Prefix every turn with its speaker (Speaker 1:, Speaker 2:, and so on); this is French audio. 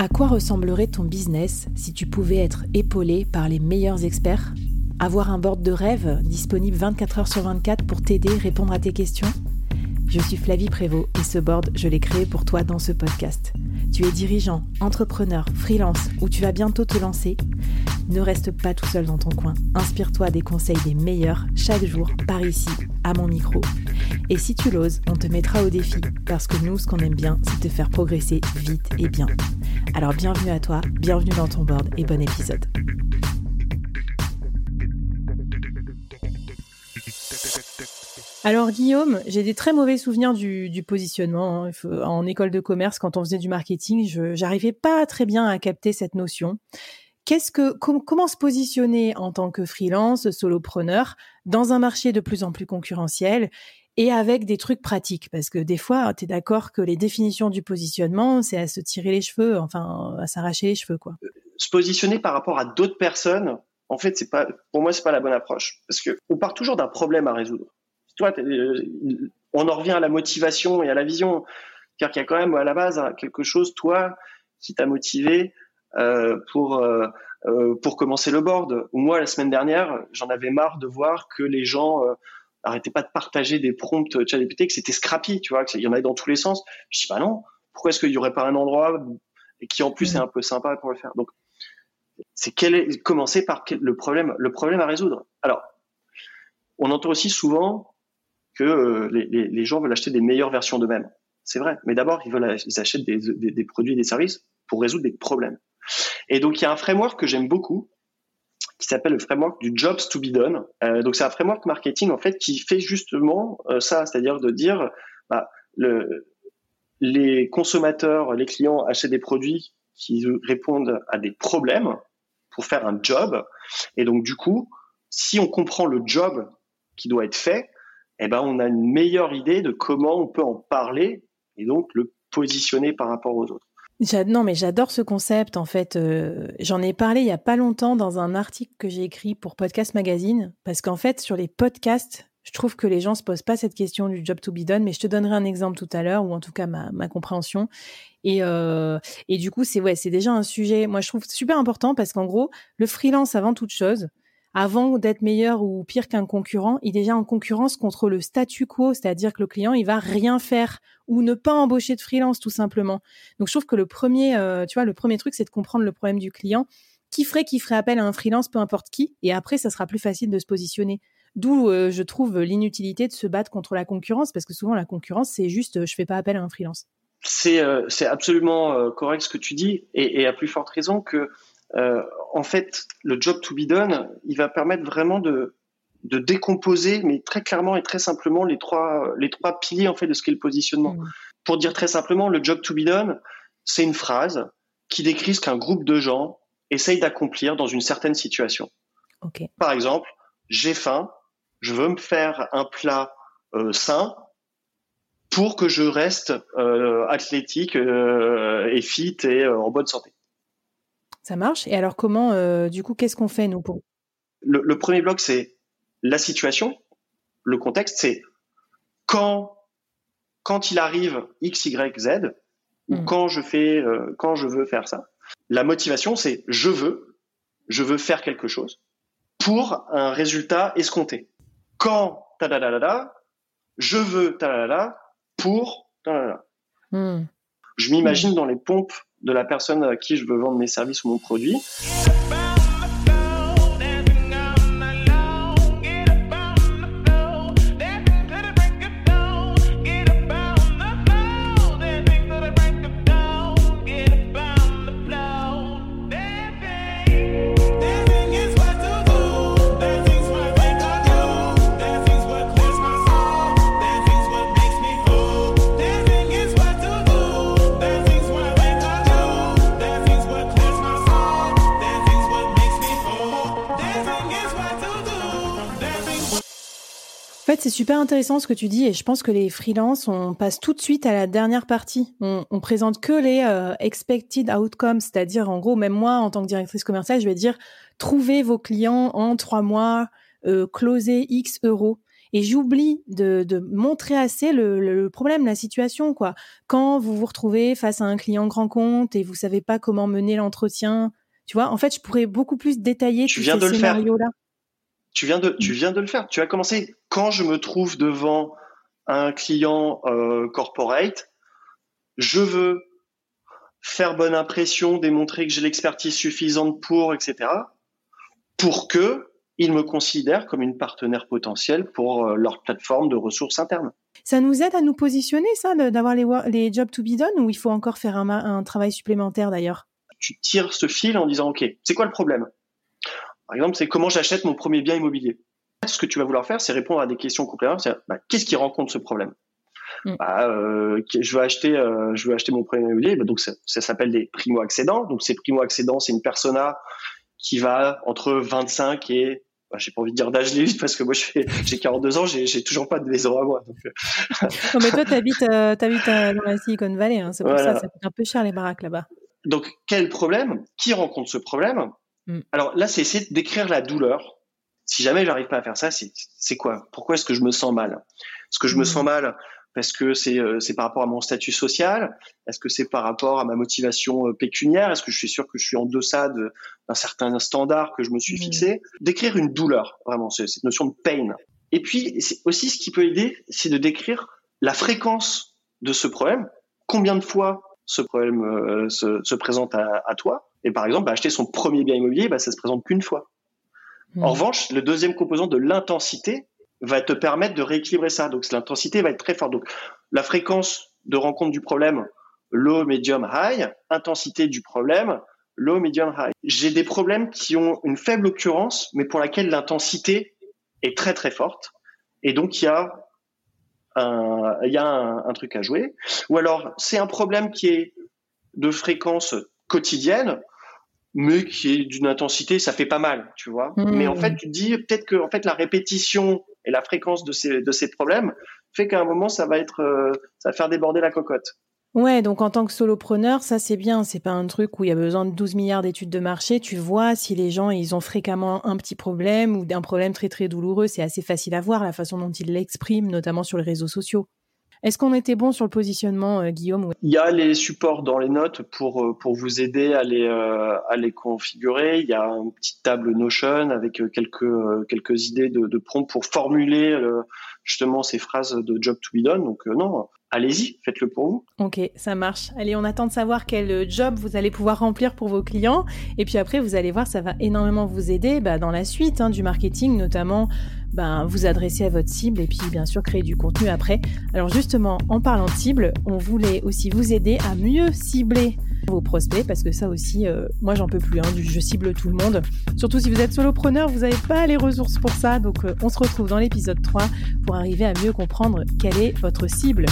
Speaker 1: À quoi ressemblerait ton business si tu pouvais être épaulé par les meilleurs experts? Avoir un board de rêve disponible 24 heures sur 24 pour t'aider, répondre à tes questions? Je suis Flavie Prévost et ce board, je l'ai créé pour toi dans ce podcast. Tu es dirigeant, entrepreneur, freelance ou tu vas bientôt te lancer? Ne reste pas tout seul dans ton coin. Inspire-toi des conseils des meilleurs chaque jour par ici, mon micro. Et si tu l'oses, on te mettra au défi parce que nous, ce qu'on aime bien, c'est te faire progresser vite et bien. Alors bienvenue à toi, bienvenue dans ton board et bon épisode. Alors Guillaume, j'ai des très mauvais souvenirs du, positionnement hein. en école de commerce quand on faisait du marketing. Je pas très bien à capter cette notion. Qu'est-ce que comment se positionner en tant que freelance, solopreneur dans un marché de plus en plus concurrentiel et avec des trucs pratiques? Parce que des fois, tu es d'accord que les définitions du positionnement, c'est à se tirer les cheveux, enfin, à s'arracher les cheveux, quoi.
Speaker 2: Se positionner par rapport à d'autres personnes, en fait, c'est pas, pour moi, c'est pas la bonne approche. Parce que on part toujours d'un problème à résoudre. Toi, euh, on en revient à la motivation et à la vision. C'est-à-dire qu'il y a quand même, à la base, quelque chose, toi, qui t'a motivé euh, pour, euh, euh, pour commencer le board. Moi, la semaine dernière, j'en avais marre de voir que les gens euh, arrêtez pas de partager des prompts ChatGPT, que c'était scrappy, tu vois, qu'il y en avait dans tous les sens. Je dis, bah non, pourquoi est-ce qu'il y aurait pas un endroit qui en plus est un peu sympa pour le faire? Donc, c'est commencer par le problème, le problème à résoudre. Alors, on entend aussi souvent que euh, les, les, les, gens veulent acheter des meilleures versions d'eux-mêmes. C'est vrai, mais d'abord, ils veulent, ils achètent des, des, des produits et des services pour résoudre des problèmes. Et donc, il y a un framework que j'aime beaucoup, qui s'appelle le framework du jobs to be done. Euh, donc c'est un framework marketing en fait qui fait justement euh, ça, c'est-à-dire de dire bah, le, les consommateurs, les clients achètent des produits qui répondent à des problèmes pour faire un job. Et donc du coup, si on comprend le job qui doit être fait, eh ben on a une meilleure idée de comment on peut en parler et donc le positionner par rapport aux autres.
Speaker 1: Non, mais j'adore ce concept. En fait, euh, j'en ai parlé il y a pas longtemps dans un article que j'ai écrit pour Podcast Magazine, parce qu'en fait, sur les podcasts, je trouve que les gens se posent pas cette question du job to be done, mais je te donnerai un exemple tout à l'heure, ou en tout cas ma, ma compréhension. Et, euh, et du coup, c'est ouais, c'est déjà un sujet. Moi, je trouve super important parce qu'en gros, le freelance avant toute chose, avant d'être meilleur ou pire qu'un concurrent, il est déjà en concurrence contre le statu quo, c'est-à-dire que le client, il va rien faire ou ne pas embaucher de freelance tout simplement. Donc je trouve que le premier, euh, tu vois, le premier truc, c'est de comprendre le problème du client. Qui ferait qui ferait appel à un freelance, peu importe qui, et après, ça sera plus facile de se positionner. D'où euh, je trouve l'inutilité de se battre contre la concurrence, parce que souvent la concurrence, c'est juste, euh, je fais pas appel à un freelance.
Speaker 2: C'est c'est absolument correct ce que tu dis, et à plus forte raison que euh, en fait, le job to be done, il va permettre vraiment de, de décomposer, mais très clairement et très simplement, les trois, les trois piliers en fait de ce qu'est le positionnement. Mmh. Pour dire très simplement, le job to be done, c'est une phrase qui décrit ce qu'un groupe de gens essaye d'accomplir dans une certaine situation.
Speaker 1: Okay.
Speaker 2: Par exemple, j'ai faim, je veux me faire un plat euh, sain pour que je reste euh, athlétique euh, et fit et euh, en bonne santé.
Speaker 1: Ça marche. Et alors, comment, euh, du coup, qu'est-ce qu'on fait, nous, pour.
Speaker 2: Le, le premier bloc, c'est la situation. Le contexte, c'est quand, quand il arrive X, Y, Z, ou mmh. quand je fais, euh, quand je veux faire ça. La motivation, c'est je veux, je veux faire quelque chose pour un résultat escompté. Quand, ta da da da je veux, ta da da pour, ta da da. Mmh. Je m'imagine mmh. dans les pompes de la personne à qui je veux vendre mes services ou mon produit.
Speaker 1: C'est super intéressant ce que tu dis et je pense que les freelances, on passe tout de suite à la dernière partie. On, on présente que les euh, expected outcomes, c'est-à-dire en gros, même moi, en tant que directrice commerciale, je vais dire trouvez vos clients en trois mois, euh, closer X euros. et j'oublie de, de, montrer assez le, le, problème, la situation, quoi. Quand vous vous retrouvez face à un client grand compte et vous savez pas comment mener l'entretien, tu vois, en fait, je pourrais beaucoup plus détailler
Speaker 2: tu viens de le faire. là. Tu viens de, tu viens de le faire. Tu as commencé quand je me trouve devant un client euh, corporate, je veux faire bonne impression, démontrer que j'ai l'expertise suffisante pour, etc. Pour que ils me considèrent comme une partenaire potentielle pour euh, leur plateforme de ressources internes.
Speaker 1: Ça nous aide à nous positionner, ça, d'avoir les, les jobs to be done, ou il faut encore faire un, un travail supplémentaire d'ailleurs?
Speaker 2: Tu tires ce fil en disant, OK, c'est quoi le problème? Par exemple, c'est comment j'achète mon premier bien immobilier. Ce que tu vas vouloir faire, c'est répondre à des questions complémentaires. Bah, Qu'est-ce qui rencontre ce problème? Mm. bah, euh, je veux acheter, euh, je veux acheter mon premier immobilier. Bah, donc ça, ça s'appelle des primo accédants. Donc ces primo accédants, c'est une persona qui va entre 25 et bah, j'ai pas envie de dire d'âge limite parce que moi j'ai 42 ans, j'ai toujours pas de maison à moi. Donc...
Speaker 1: Euh. non, mais toi t'habites euh, habites, euh, dans la Silicon Valley, hein, c'est pour ça ça coûte un peu cher les baraques là-bas.
Speaker 2: Donc quel problème? Qui rencontre ce problème? Mm. Alors là c'est essayer d'écrire la douleur. Si jamais j'arrive pas à faire ça, c'est quoi? Pourquoi est-ce que je me sens mal? Est-ce que je me mm. sens mal parce que c'est euh, c'est par rapport à mon statut social? Est-ce que c'est par rapport à ma motivation euh, pécuniaire? Est-ce que je suis sûr que je suis en deçà d'un certain standard que je me suis mmh. fixé? D'écrire une douleur, vraiment, cette notion de pain. Et puis aussi ce qui peut aider, c'est de décrire la fréquence de ce problème. Combien de fois ce problème euh, se, se, présente à, à, toi Et par exemple, bah, acheter son premier bien immobilier, bah, ça se présente qu'une fois. En mmh. revanche, le deuxième composant de l'intensité, va te permettre de rééquilibrer ça. Donc l'intensité va être très forte. Donc la fréquence de rencontre du problème, low, medium, high, intensité du problème, low, medium, high. J'ai des problèmes qui ont une faible occurrence, mais pour laquelle l'intensité est très très forte. Et donc il y a un, il y a un, truc à jouer. Ou alors c'est un problème qui est de fréquence quotidienne, mais qui est d'une intensité, ça fait pas mal, tu vois. Mmh. Mais en fait, tu te dis peut-être que en fait la répétition et la fréquence de ces, de ces problèmes fait qu'à un moment, ça va être, euh, ça va faire déborder la cocotte.
Speaker 1: Ouais, donc en tant que solopreneur, ça c'est bien. C'est pas un truc où il y a besoin de 12 milliards d'études de marché. Tu vois si les gens ils ont fréquemment un petit problème ou un problème très très douloureux. C'est assez facile à voir la façon dont ils l'expriment, notamment sur les réseaux sociaux. Est-ce qu'on était bon sur le positionnement, euh, Guillaume
Speaker 2: Il y a les supports dans les notes pour euh, vous aider à les euh, à les configurer. Il y a une petite table Notion avec quelques quelques idées de, de prompt pour formuler justement ces phrases de job to be done. Donc non, allez-y, faites-le pour vous.
Speaker 1: Ok, ça marche. Allez, on attend de savoir quel job vous allez pouvoir remplir pour vos clients. Et puis après, vous allez voir, ça va énormément vous aider bah, dans la suite hein, du marketing, notamment ben, vous adresser à votre cible et puis bien sûr créer du contenu après. Alors justement, en parlant de cible, on voulait aussi vous aider à mieux cibler vos prospects parce que ça aussi, euh, moi j'en peux plus, hein, je cible tout le monde. Surtout si vous êtes solopreneur, vous n'avez pas les ressources pour ça. Donc euh, on se retrouve dans l'épisode 3 pour arriver à mieux comprendre quelle est votre cible.